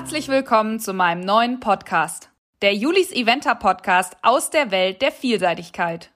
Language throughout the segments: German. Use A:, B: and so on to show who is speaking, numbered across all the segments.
A: Herzlich willkommen zu meinem neuen Podcast, der Julis Eventer Podcast aus der Welt der Vielseitigkeit.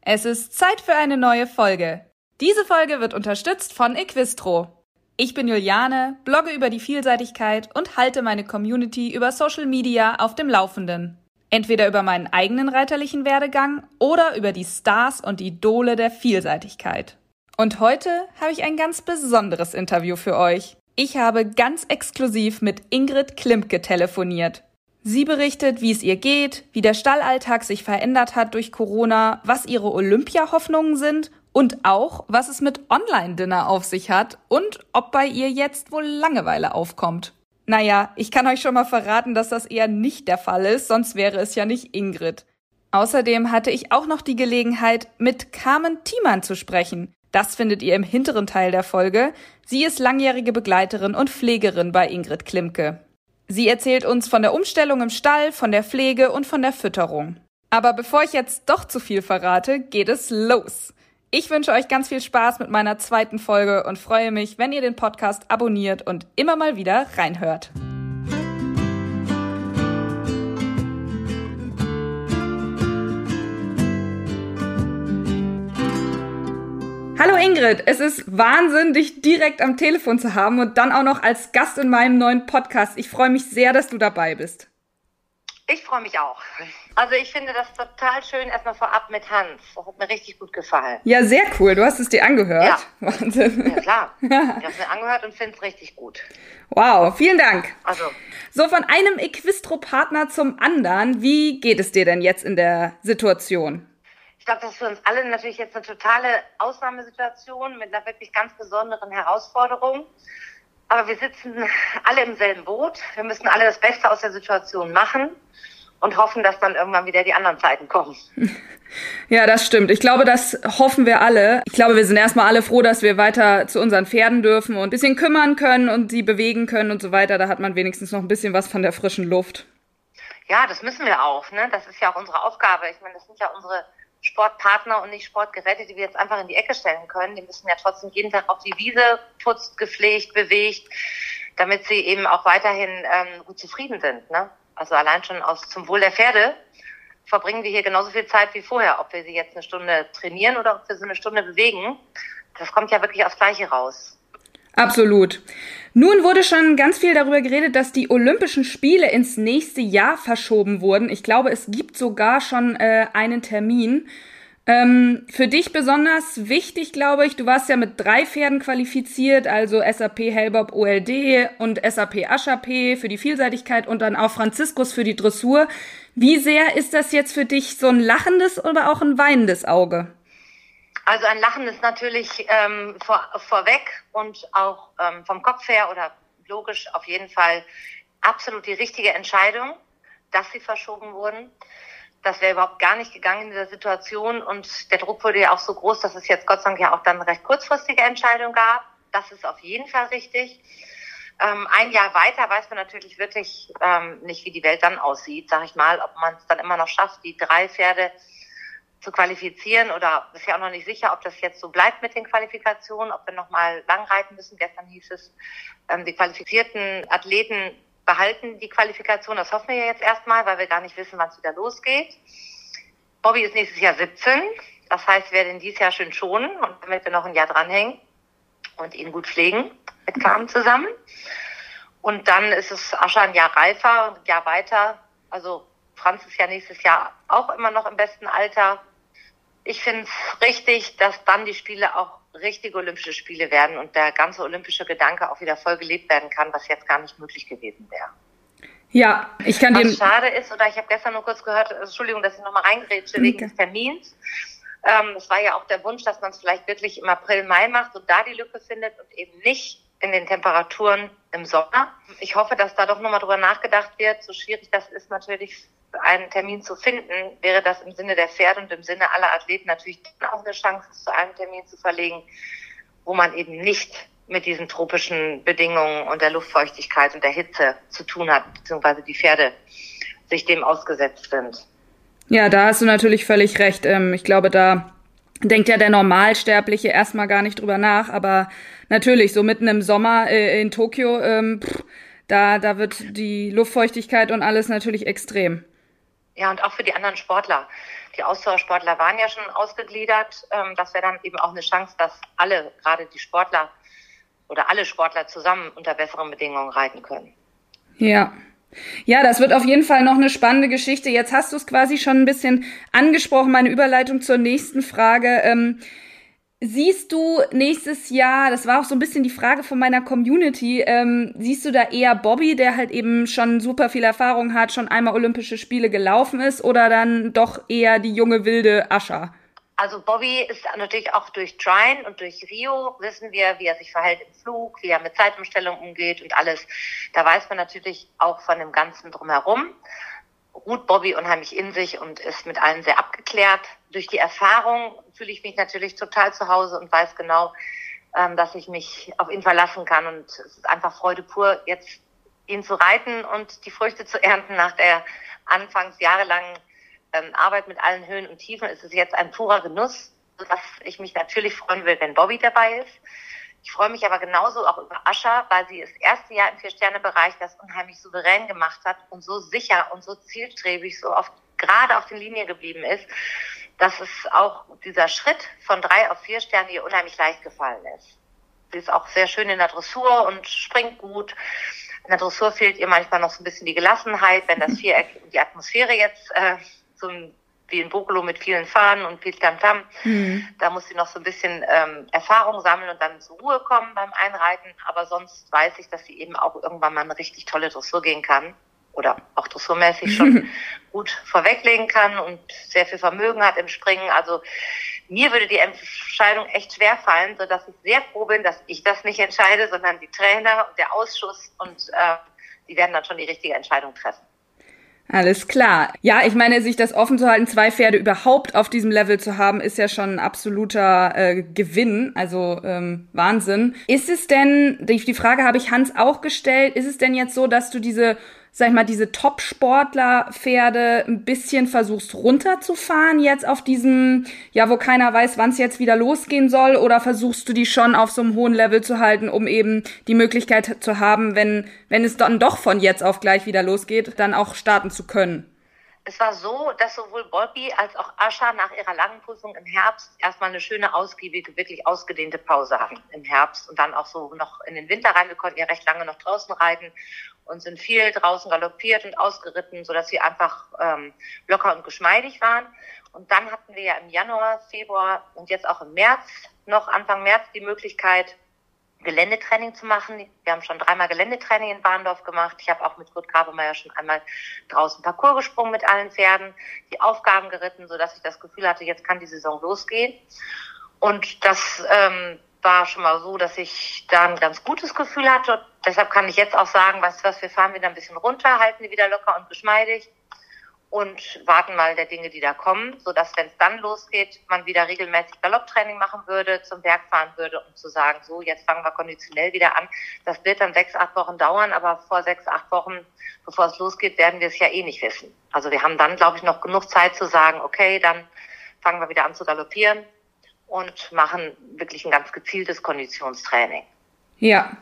A: Es ist Zeit für eine neue Folge. Diese Folge wird unterstützt von Equistro. Ich bin Juliane, blogge über die Vielseitigkeit und halte meine Community über Social Media auf dem Laufenden. Entweder über meinen eigenen reiterlichen Werdegang oder über die Stars und Idole der Vielseitigkeit. Und heute habe ich ein ganz besonderes Interview für euch. Ich habe ganz exklusiv mit Ingrid Klimke telefoniert. Sie berichtet, wie es ihr geht, wie der Stallalltag sich verändert hat durch Corona, was ihre Olympia-Hoffnungen sind und auch, was es mit Online-Dinner auf sich hat und ob bei ihr jetzt wohl Langeweile aufkommt. Naja, ich kann euch schon mal verraten, dass das eher nicht der Fall ist, sonst wäre es ja nicht Ingrid. Außerdem hatte ich auch noch die Gelegenheit, mit Carmen Thiemann zu sprechen. Das findet ihr im hinteren Teil der Folge. Sie ist langjährige Begleiterin und Pflegerin bei Ingrid Klimke. Sie erzählt uns von der Umstellung im Stall, von der Pflege und von der Fütterung. Aber bevor ich jetzt doch zu viel verrate, geht es los. Ich wünsche euch ganz viel Spaß mit meiner zweiten Folge und freue mich, wenn ihr den Podcast abonniert und immer mal wieder reinhört. Hallo Ingrid, es ist Wahnsinn, dich direkt am Telefon zu haben und dann auch noch als Gast in meinem neuen Podcast. Ich freue mich sehr, dass du dabei bist.
B: Ich freue mich auch. Also ich finde das total schön, erstmal vorab mit Hans. Das hat mir richtig gut gefallen.
A: Ja, sehr cool. Du hast es dir angehört. Ja.
B: Wahnsinn. Ja, klar. Ich habe es mir angehört und finde es richtig gut.
A: Wow, vielen Dank. Also. So, von einem Equistro-Partner zum anderen. Wie geht es dir denn jetzt in der Situation?
B: Ich glaube, das ist für uns alle natürlich jetzt eine totale Ausnahmesituation mit einer wirklich ganz besonderen Herausforderung. Aber wir sitzen alle im selben Boot. Wir müssen alle das Beste aus der Situation machen und hoffen, dass dann irgendwann wieder die anderen Zeiten kommen.
A: Ja, das stimmt. Ich glaube, das hoffen wir alle. Ich glaube, wir sind erstmal alle froh, dass wir weiter zu unseren Pferden dürfen und ein bisschen kümmern können und sie bewegen können und so weiter. Da hat man wenigstens noch ein bisschen was von der frischen Luft.
B: Ja, das müssen wir auch. Ne? Das ist ja auch unsere Aufgabe. Ich meine, das sind ja unsere Sportpartner und nicht Sportgeräte, die wir jetzt einfach in die Ecke stellen können. Die müssen ja trotzdem jeden Tag auf die Wiese putzt, gepflegt, bewegt, damit sie eben auch weiterhin ähm, gut zufrieden sind. Ne? Also allein schon aus zum Wohl der Pferde verbringen wir hier genauso viel Zeit wie vorher, ob wir sie jetzt eine Stunde trainieren oder ob wir sie eine Stunde bewegen. Das kommt ja wirklich aufs Gleiche raus.
A: Absolut. Nun wurde schon ganz viel darüber geredet, dass die Olympischen Spiele ins nächste Jahr verschoben wurden. Ich glaube, es gibt sogar schon äh, einen Termin. Ähm, für dich besonders wichtig, glaube ich, du warst ja mit drei Pferden qualifiziert, also SAP Hellbob OLD und SAP Aschap für die Vielseitigkeit und dann auch Franziskus für die Dressur. Wie sehr ist das jetzt für dich so ein lachendes oder auch ein weinendes Auge?
B: Also ein Lachen ist natürlich ähm, vor, vorweg und auch ähm, vom Kopf her oder logisch auf jeden Fall absolut die richtige Entscheidung, dass sie verschoben wurden. Das wäre überhaupt gar nicht gegangen in dieser Situation und der Druck wurde ja auch so groß, dass es jetzt Gott sei Dank ja auch dann recht kurzfristige Entscheidung gab. Das ist auf jeden Fall richtig. Ähm, ein Jahr weiter weiß man natürlich wirklich ähm, nicht, wie die Welt dann aussieht, sag ich mal, ob man es dann immer noch schafft, die drei Pferde zu qualifizieren oder ist ja auch noch nicht sicher, ob das jetzt so bleibt mit den Qualifikationen, ob wir nochmal lang reiten müssen. Gestern hieß es, ähm, die qualifizierten Athleten behalten die Qualifikation. Das hoffen wir ja jetzt erstmal, weil wir gar nicht wissen, wann es wieder losgeht. Bobby ist nächstes Jahr 17. Das heißt, wir werden dieses Jahr schön schonen und damit wir noch ein Jahr dranhängen und ihn gut pflegen mit Carmen zusammen. Und dann ist es Ascha ein Jahr reifer und ein Jahr weiter. Also Franz ist ja nächstes Jahr auch immer noch im besten Alter ich finde es richtig, dass dann die Spiele auch richtige Olympische Spiele werden und der ganze olympische Gedanke auch wieder voll gelebt werden kann, was jetzt gar nicht möglich gewesen wäre.
A: Ja, ich kann
B: Was schade ist, oder ich habe gestern nur kurz gehört, Entschuldigung, dass ich nochmal reingrätsche wegen des Termins. Ähm, es war ja auch der Wunsch, dass man es vielleicht wirklich im April, Mai macht und da die Lücke findet und eben nicht in den Temperaturen im Sommer. Ich hoffe, dass da doch nochmal drüber nachgedacht wird. So schwierig das ist natürlich einen Termin zu finden, wäre das im Sinne der Pferde und im Sinne aller Athleten natürlich auch eine Chance, zu einem Termin zu verlegen, wo man eben nicht mit diesen tropischen Bedingungen und der Luftfeuchtigkeit und der Hitze zu tun hat, beziehungsweise die Pferde sich dem ausgesetzt sind.
A: Ja, da hast du natürlich völlig recht. Ähm, ich glaube, da denkt ja der Normalsterbliche erstmal gar nicht drüber nach, aber natürlich, so mitten im Sommer äh, in Tokio, ähm, Da, da wird die Luftfeuchtigkeit und alles natürlich extrem.
B: Ja, und auch für die anderen Sportler. Die Ausdauersportler waren ja schon ausgegliedert. Ähm, das wäre dann eben auch eine Chance, dass alle, gerade die Sportler oder alle Sportler zusammen unter besseren Bedingungen reiten können.
A: Ja. Ja, das wird auf jeden Fall noch eine spannende Geschichte. Jetzt hast du es quasi schon ein bisschen angesprochen, meine Überleitung zur nächsten Frage. Ähm, Siehst du nächstes Jahr, das war auch so ein bisschen die Frage von meiner Community, ähm, siehst du da eher Bobby, der halt eben schon super viel Erfahrung hat, schon einmal Olympische Spiele gelaufen ist, oder dann doch eher die junge wilde Ascha?
B: Also Bobby ist natürlich auch durch Trine und durch Rio wissen wir, wie er sich verhält im Flug, wie er mit Zeitumstellung umgeht und alles. Da weiß man natürlich auch von dem Ganzen drumherum ruht Bobby unheimlich in sich und ist mit allen sehr abgeklärt. Durch die Erfahrung fühle ich mich natürlich total zu Hause und weiß genau, ähm, dass ich mich auf ihn verlassen kann. Und es ist einfach Freude pur, jetzt ihn zu reiten und die Früchte zu ernten nach der anfangs jahrelangen ähm, Arbeit mit allen Höhen und Tiefen. Ist es jetzt ein purer Genuss, sodass ich mich natürlich freuen will, wenn Bobby dabei ist. Ich freue mich aber genauso auch über Ascha, weil sie das erste Jahr im Vier-Sterne-Bereich das unheimlich souverän gemacht hat und so sicher und so zielstrebig, so oft gerade auf den Linie geblieben ist, dass es auch dieser Schritt von drei auf vier Sterne ihr unheimlich leicht gefallen ist. Sie ist auch sehr schön in der Dressur und springt gut. In der Dressur fehlt ihr manchmal noch so ein bisschen die Gelassenheit, wenn das Viereck und die Atmosphäre jetzt äh, so ein wie in Bokolo mit vielen Fahnen und viel Tamtam. Mhm. Da muss sie noch so ein bisschen ähm, Erfahrung sammeln und dann zur Ruhe kommen beim Einreiten. Aber sonst weiß ich, dass sie eben auch irgendwann mal eine richtig tolle Dressur gehen kann oder auch dressurmäßig schon gut vorweglegen kann und sehr viel Vermögen hat im Springen. Also mir würde die Entscheidung echt schwer fallen, so dass ich sehr froh bin, dass ich das nicht entscheide, sondern die Trainer und der Ausschuss und äh, die werden dann schon die richtige Entscheidung treffen.
A: Alles klar. Ja, ich meine, sich das offen zu halten, zwei Pferde überhaupt auf diesem Level zu haben, ist ja schon ein absoluter äh, Gewinn, also ähm, Wahnsinn. Ist es denn, die, die Frage habe ich Hans auch gestellt, ist es denn jetzt so, dass du diese sag ich mal, diese Top-Sportler-Pferde ein bisschen versuchst runterzufahren jetzt auf diesem, ja, wo keiner weiß, wann es jetzt wieder losgehen soll, oder versuchst du die schon auf so einem hohen Level zu halten, um eben die Möglichkeit zu haben, wenn, wenn es dann doch von jetzt auf gleich wieder losgeht, dann auch starten zu können?
B: Es war so, dass sowohl Bobby als auch Ascha nach ihrer langen Prüfung im Herbst erstmal eine schöne, ausgiebige, wirklich ausgedehnte Pause hatten im Herbst und dann auch so noch in den Winter rein. Wir konnten ja recht lange noch draußen reiten und sind viel draußen galoppiert und ausgeritten, so dass sie einfach ähm, locker und geschmeidig waren. Und dann hatten wir ja im Januar, Februar und jetzt auch im März, noch Anfang März, die Möglichkeit, Geländetraining zu machen. Wir haben schon dreimal Geländetraining in Bahndorf gemacht. Ich habe auch mit Kurt Grabemeyer schon einmal draußen Parcours gesprungen mit allen Pferden, die Aufgaben geritten, so dass ich das Gefühl hatte, jetzt kann die Saison losgehen. Und das ähm, war schon mal so, dass ich da ein ganz gutes Gefühl hatte. Deshalb kann ich jetzt auch sagen, du was, wir fahren wieder ein bisschen runter, halten die wieder locker und geschmeidig und warten mal der Dinge, die da kommen, so dass wenn es dann losgeht, man wieder regelmäßig Galopptraining machen würde, zum Berg fahren würde, um zu sagen, so jetzt fangen wir konditionell wieder an. Das wird dann sechs, acht Wochen dauern, aber vor sechs, acht Wochen, bevor es losgeht, werden wir es ja eh nicht wissen. Also wir haben dann, glaube ich, noch genug Zeit zu sagen, okay, dann fangen wir wieder an zu galoppieren und machen wirklich ein ganz gezieltes Konditionstraining.
A: Ja,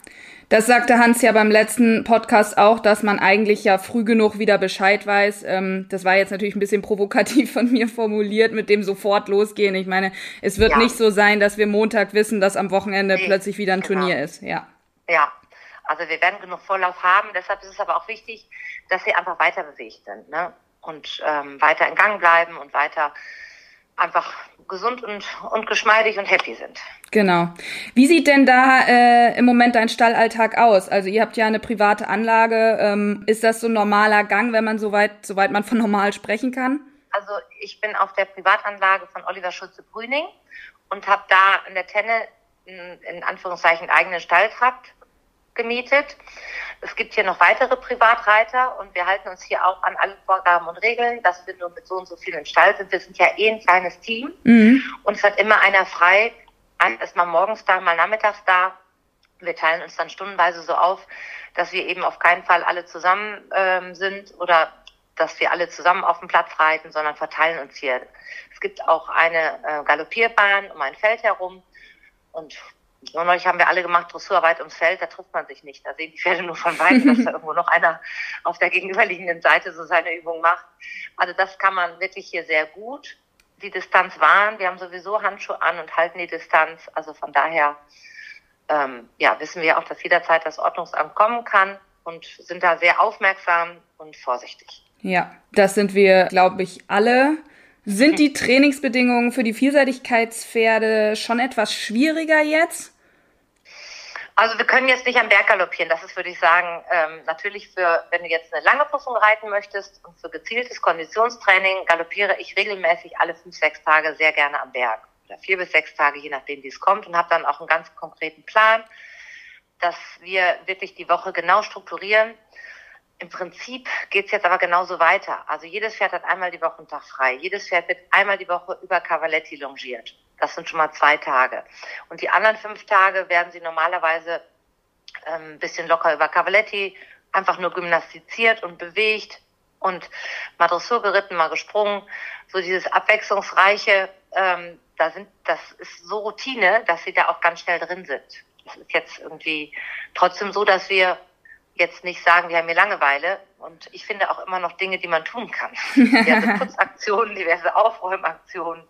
A: das sagte Hans ja beim letzten Podcast auch, dass man eigentlich ja früh genug wieder Bescheid weiß. Ähm, das war jetzt natürlich ein bisschen provokativ von mir formuliert, mit dem sofort losgehen. Ich meine, es wird ja. nicht so sein, dass wir Montag wissen, dass am Wochenende nee, plötzlich wieder ein genau. Turnier ist. Ja.
B: Ja, also wir werden genug Vorlauf haben. Deshalb ist es aber auch wichtig, dass sie einfach weiter bewegt sind ne? und ähm, weiter in Gang bleiben und weiter einfach gesund und, und geschmeidig und happy sind.
A: Genau. Wie sieht denn da äh, im Moment dein Stallalltag aus? Also ihr habt ja eine private Anlage. Ähm, ist das so ein normaler Gang, wenn man soweit, soweit man von normal sprechen kann?
B: Also ich bin auf der Privatanlage von Oliver Schulze-Brüning und habe da in der Tenne in, Anführungszeichen eigenen Stalltrakt gemietet. Es gibt hier noch weitere Privatreiter und wir halten uns hier auch an alle Vorgaben und Regeln, dass wir nur mit so und so vielen im Stall sind. Wir sind ja eh ein kleines Team mhm. und es hat immer einer frei. Einer ist mal morgens da, mal nachmittags da. Wir teilen uns dann stundenweise so auf, dass wir eben auf keinen Fall alle zusammen ähm, sind oder dass wir alle zusammen auf dem Platz reiten, sondern verteilen uns hier. Es gibt auch eine äh, Galoppierbahn um ein Feld herum und Und neulich haben wir alle gemacht, Dressurarbeit ums Feld, da trifft man sich nicht. Da sehen die Pferde nur von weitem, dass da irgendwo noch einer auf der gegenüberliegenden Seite so seine Übung macht. Also das kann man wirklich hier sehr gut. Die Distanz wahren, wir haben sowieso Handschuhe an und halten die Distanz. Also von daher ähm, ja, wissen wir auch, dass jederzeit das Ordnungsamt kommen kann und sind da sehr aufmerksam und vorsichtig.
A: Ja, das sind wir, glaube ich, alle. Sind die Trainingsbedingungen für die Vielseitigkeitspferde schon etwas schwieriger jetzt?
B: Also wir können jetzt nicht am Berg galoppieren. Das ist, würde ich sagen, ähm, natürlich für, wenn du jetzt eine lange Prüfung reiten möchtest und für gezieltes Konditionstraining galoppiere ich regelmäßig alle fünf, sechs Tage sehr gerne am Berg. Oder vier bis sechs Tage, je nachdem, wie es kommt und habe dann auch einen ganz konkreten Plan, dass wir wirklich die Woche genau strukturieren im Prinzip geht's jetzt aber genauso weiter. Also jedes Pferd hat einmal die Woche einen Tag frei. Jedes Pferd wird einmal die Woche über Cavaletti longiert. Das sind schon mal zwei Tage. Und die anderen fünf Tage werden sie normalerweise ähm, ein bisschen locker über Cavaletti, einfach nur gymnastiziert und bewegt und mal Dressur geritten, mal gesprungen. So dieses abwechslungsreiche, ähm, da sind, das ist so Routine, dass sie da auch ganz schnell drin sind. Das ist jetzt irgendwie trotzdem so, dass wir jetzt nicht sagen, wir haben hier Langeweile. Und ich finde auch immer noch Dinge, die man tun kann. diverse Putzaktionen, diverse Aufräumaktionen.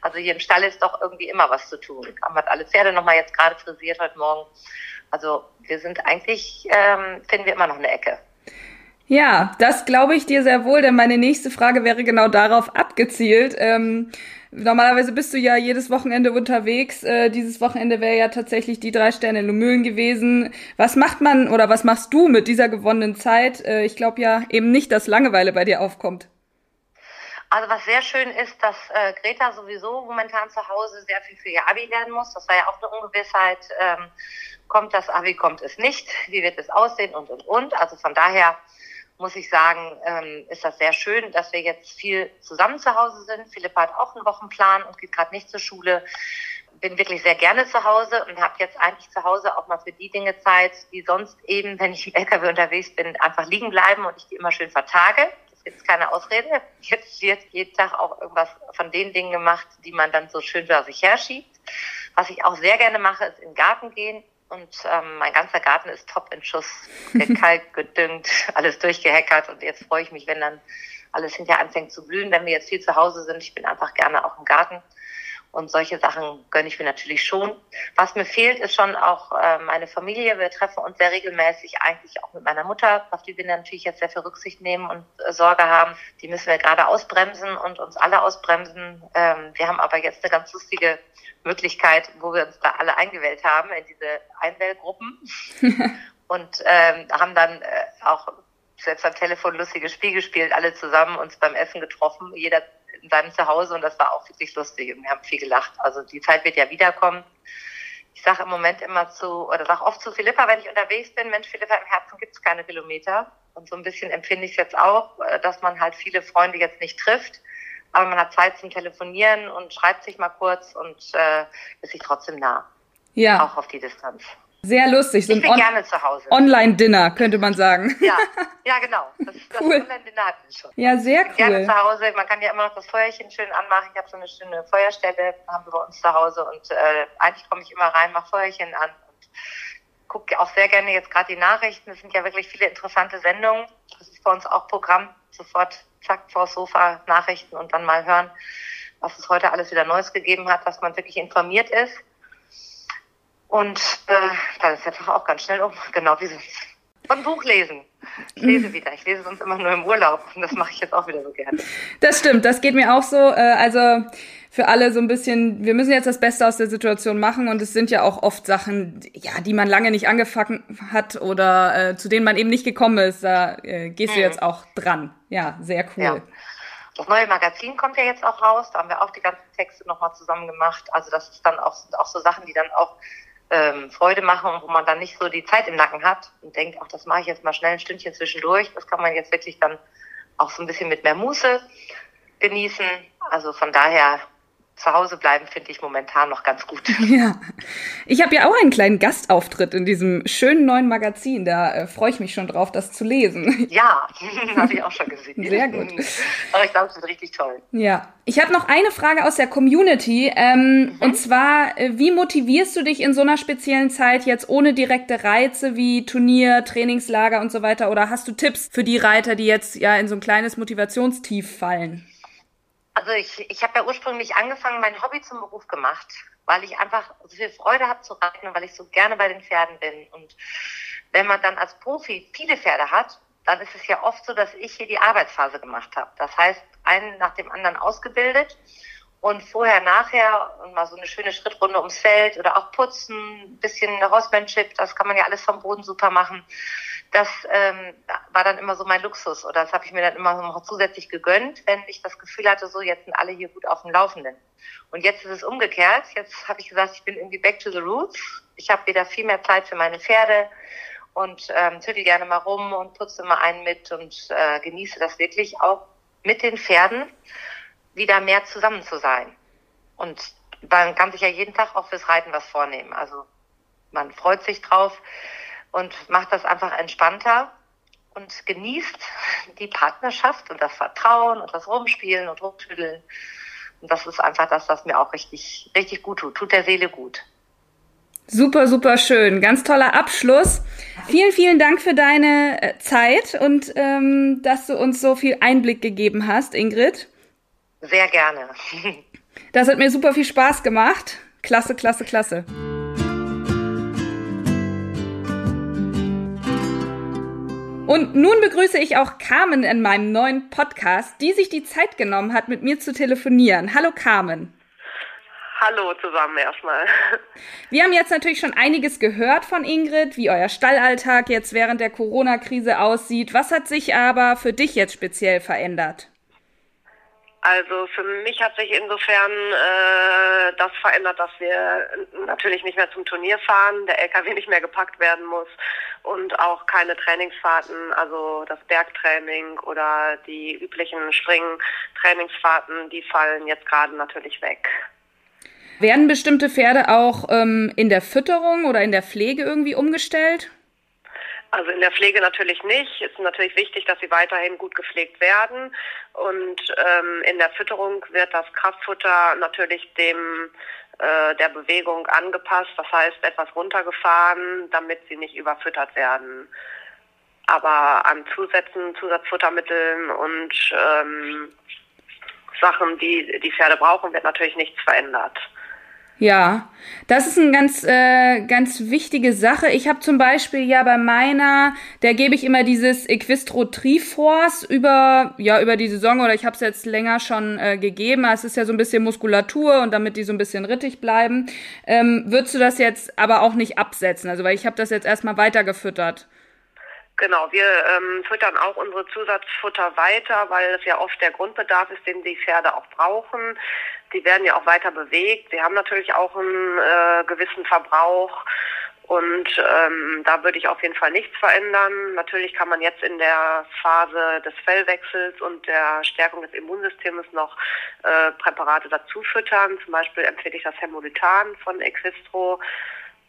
B: Also hier im Stall ist doch irgendwie immer was zu tun. Haben wir alle Pferde nochmal jetzt gerade frisiert heute Morgen. Also wir sind eigentlich, ähm, finden wir immer noch eine Ecke.
A: Ja, das glaube ich dir sehr wohl, denn meine nächste Frage wäre genau darauf abgezielt. Ähm, normalerweise bist du ja jedes Wochenende unterwegs. Äh, dieses Wochenende wäre ja tatsächlich die drei Sterne Lumülen gewesen. Was macht man oder was machst du mit dieser gewonnenen Zeit? Äh, ich glaube ja eben nicht, dass Langeweile bei dir aufkommt.
B: Also was sehr schön ist, dass äh, Greta sowieso momentan zu Hause sehr viel für ihr Abi lernen muss. Das war ja auch eine Ungewissheit. Ähm, kommt das Abi, kommt es nicht? Wie wird es aussehen und, und, und? Also von daher muss ich sagen, ähm, ist das sehr schön, dass wir jetzt viel zusammen zu Hause sind. Philippa hat auch einen Wochenplan und geht gerade nicht zur Schule. Bin wirklich sehr gerne zu Hause und habe jetzt eigentlich zu Hause auch mal für die Dinge Zeit, die sonst eben, wenn ich im LKW unterwegs bin, einfach liegen bleiben und ich die immer schön vertage. Jetzt keine Ausrede. Jetzt wird jeden Tag auch irgendwas von den Dingen gemacht, die man dann so schön vor sich herschiebt. Was ich auch sehr gerne mache, ist in den Garten gehen und ähm, mein ganzer Garten ist top in Schuss, gekalkt, gedüngt, alles durchgehackert. Und jetzt freue ich mich, wenn dann alles hinterher anfängt zu blühen, wenn wir jetzt viel zu Hause sind. Ich bin einfach gerne auch im Garten. Und solche Sachen gönne ich mir natürlich schon. Was mir fehlt, ist schon auch äh, meine Familie. Wir treffen uns sehr regelmäßig, eigentlich auch mit meiner Mutter, auf die wir natürlich jetzt sehr viel Rücksicht nehmen und äh, Sorge haben. Die müssen wir gerade ausbremsen und uns alle ausbremsen. Ähm, wir haben aber jetzt eine ganz lustige Möglichkeit, wo wir uns da alle eingewählt haben in diese Einwählgruppen und ähm, haben dann äh, auch selbst am Telefon lustige Spiel gespielt, alle zusammen uns beim Essen getroffen, jeder in seinem Zuhause und das war auch wirklich lustig und wir haben viel gelacht. Also die Zeit wird ja wiederkommen. Ich sage im Moment immer zu, oder sage oft zu Philippa, wenn ich unterwegs bin, Mensch, Philippa, im Herzen gibt es keine Kilometer. Und so ein bisschen empfinde ich es jetzt auch, äh, dass man halt viele Freunde jetzt nicht trifft aber man hat Zeit zum Telefonieren und schreibt sich mal kurz und äh, ist sich trotzdem nah. Ja. Auch auf die Distanz.
A: Sehr lustig.
B: So ich bin gerne zu Hause.
A: Online-Dinner, könnte man sagen.
B: Ja, ja genau. Das, das cool. Online-Dinner hatten wir schon.
A: Ja, sehr cool.
B: Gerne zu Hause. Man kann ja immer noch das Feuerchen schön anmachen. Ich habe so eine schöne Feuerstelle, haben wir bei uns zu Hause. Und äh, eigentlich komme ich immer rein, mache Feuerchen an und gucke auch sehr gerne jetzt gerade die Nachrichten. Es sind ja wirklich viele interessante Sendungen. Das ist bei uns auch Programm. Sofort zack vors Sofa Nachrichten und dann mal hören, was es heute alles wieder Neues gegeben hat, dass man wirklich informiert ist. Und äh, dann ist der Tag auch ganz schnell um, genau wie sonst. Und Buch lesen. Ich lese wieder. Ich lese sonst immer nur im Urlaub und das mache ich jetzt auch wieder so gerne.
A: Das stimmt, das geht mir auch so. Äh, also für alle so ein bisschen, wir müssen jetzt das Beste aus der Situation machen und es sind ja auch oft Sachen, ja, die man lange nicht angefangen hat oder äh, zu denen man eben nicht gekommen ist. Da äh, gehst du mhm. jetzt auch dran. Ja, sehr cool. Ja.
B: Das neue Magazin kommt ja jetzt auch raus. Da haben wir auch die ganzen Texte nochmal zusammen gemacht. Also das ist dann auch, auch so Sachen, die dann auch ähm, Freude machen wo man dann nicht so die Zeit im Nacken hat und denkt, ach, das mache ich jetzt mal schnell ein Stündchen zwischendurch. Das kann man jetzt wirklich dann auch so ein bisschen mit mehr Muße genießen. Also von daher zu Hause bleiben finde ich momentan noch ganz gut.
A: Ja, ich habe ja auch einen kleinen Gastauftritt in diesem schönen neuen Magazin. Da äh, freue ich mich schon drauf, das zu lesen.
B: Ja, habe ich auch schon gesehen.
A: Sehr gut.
B: Aber ich glaube, es wird richtig toll.
A: Ja, ich habe noch eine Frage aus der Community. Ähm, mhm. Und zwar, äh, wie motivierst du dich in so einer speziellen Zeit jetzt ohne direkte Reize wie Turnier, Trainingslager und so weiter? Oder hast du Tipps für die Reiter, die jetzt ja in so ein kleines Motivationstief fallen?
B: Also ich, ich habe ja ursprünglich angefangen, mein Hobby zum Beruf gemacht, weil ich einfach so viel Freude habe zu reiten und weil ich so gerne bei den Pferden bin. Und wenn man dann als Profi viele Pferde hat, dann ist es ja oft so, dass ich hier die Arbeitsphase gemacht habe. Das heißt, einen nach dem anderen ausgebildet und vorher, nachher mal so eine schöne Schrittrunde ums Feld oder auch putzen, ein bisschen Horsemanship, das kann man ja alles vom Boden super machen das ähm, war dann immer so mein Luxus oder das habe ich mir dann immer noch zusätzlich gegönnt, wenn ich das Gefühl hatte, so jetzt sind alle hier gut auf dem Laufenden. Und jetzt ist es umgekehrt. Jetzt habe ich gesagt, ich bin irgendwie back to the roots. Ich habe wieder viel mehr Zeit für meine Pferde und ähm, zügel gerne mal rum und putze immer einen mit und äh, genieße das wirklich auch mit den Pferden wieder mehr zusammen zu sein. Und man kann sich ja jeden Tag auch fürs Reiten was vornehmen. Also man freut sich drauf und macht das einfach entspannter und genießt die Partnerschaft und das Vertrauen und das Rumspielen und Rumtüdeln. Und das ist einfach das, was mir auch richtig, richtig gut tut. Tut der Seele gut.
A: Super, super schön. Ganz toller Abschluss. Vielen, vielen Dank für deine äh, Zeit und ähm, dass du uns so viel Einblick gegeben hast, Ingrid.
B: Sehr gerne.
A: Das hat mir super viel Spaß gemacht. Klasse, klasse, klasse. Und nun begrüße ich auch Carmen in meinem neuen Podcast, die sich die Zeit genommen hat, mit mir zu telefonieren. Hallo Carmen.
C: Hallo zusammen erstmal.
A: Wir haben jetzt natürlich schon einiges gehört von Ingrid, wie euer Stallalltag jetzt während der Corona-Krise aussieht. Was hat sich aber für dich jetzt speziell verändert?
C: Also für mich hat sich insofern äh, das verändert, dass wir natürlich nicht mehr zum Turnier fahren, der LKW nicht mehr gepackt werden muss und auch keine Trainingsfahrten, also das Bergtraining oder die üblichen Springen-Trainingsfahrten, die fallen jetzt gerade natürlich weg.
A: Werden bestimmte Pferde auch ähm, in der Fütterung oder in der Pflege irgendwie umgestellt?
C: Also in der Pflege natürlich nicht. Es ist natürlich wichtig, dass sie weiterhin gut gepflegt werden. Und ähm, in der Fütterung wird das Kraftfutter natürlich dem äh, der Bewegung angepasst. Das heißt etwas runtergefahren, damit sie nicht überfüttert werden. Aber an Zusätzen, Zusatzfuttermitteln und ähm, Sachen, die die Pferde brauchen, wird natürlich nichts verändert.
A: Ja, das ist eine ganz, äh, ganz wichtige Sache. Ich habe zum Beispiel ja bei meiner, der gebe ich immer dieses Equistro Triforce über, ja, über die Saison oder ich habe es jetzt länger schon äh, gegeben. Es ist ja so ein bisschen Muskulatur und damit die so ein bisschen rittig bleiben. Ähm, würdest du das jetzt aber auch nicht absetzen? Also weil ich habe das jetzt erstmal weitergefüttert.
C: Genau, wir ähm, füttern auch unsere Zusatzfutter weiter, weil es ja oft der Grundbedarf ist, den die Pferde auch brauchen. Die werden ja auch weiter bewegt. Sie haben natürlich auch einen äh, gewissen Verbrauch. Und ähm, da würde ich auf jeden Fall nichts verändern. Natürlich kann man jetzt in der Phase des Fellwechsels und der Stärkung des Immunsystems noch äh, Präparate dazu füttern. Zum Beispiel empfehle ich das Hemolitan von Existro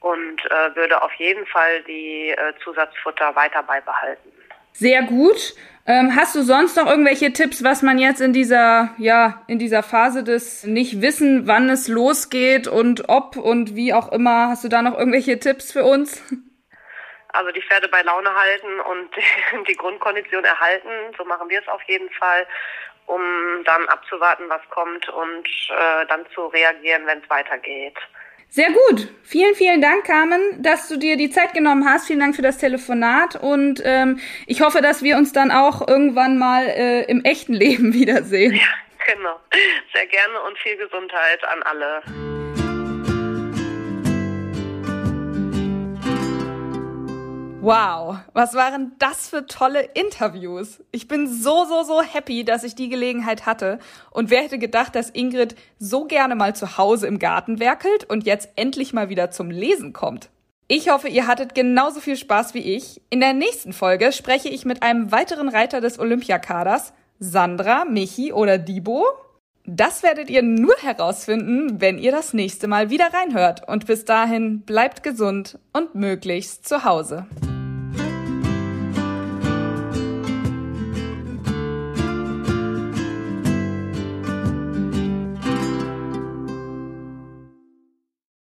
C: und äh, würde auf jeden Fall die äh, Zusatzfutter weiter beibehalten.
A: Sehr gut. Ähm, hast du sonst noch irgendwelche Tipps, was man jetzt in dieser, ja, in dieser Phase des nicht wissen, wann es losgeht und ob und wie auch immer, hast du da noch irgendwelche Tipps für uns?
C: Also die Pferde bei Laune halten und die Grundkondition erhalten, so machen wir es auf jeden Fall, um dann abzuwarten, was kommt und äh, dann zu reagieren, wenn es weitergeht.
A: Sehr gut. Vielen, vielen Dank, Carmen, dass du dir die Zeit genommen hast. Vielen Dank für das Telefonat und ähm, ich hoffe, dass wir uns dann auch irgendwann mal äh, im echten Leben wiedersehen.
C: Ja, genau. Sehr gerne und viel Gesundheit an alle.
A: Wow, was waren das für tolle Interviews. Ich bin so, so, so happy, dass ich die Gelegenheit hatte. Und wer hätte gedacht, dass Ingrid so gerne mal zu Hause im Garten werkelt und jetzt endlich mal wieder zum Lesen kommt. Ich hoffe, ihr hattet genauso viel Spaß wie ich. In der nächsten Folge spreche ich mit einem weiteren Reiter des Olympiakaders, Sandra, Michi oder Dibo. Das werdet ihr nur herausfinden, wenn ihr das nächste Mal wieder reinhört. Und bis dahin bleibt gesund und möglichst zu Hause.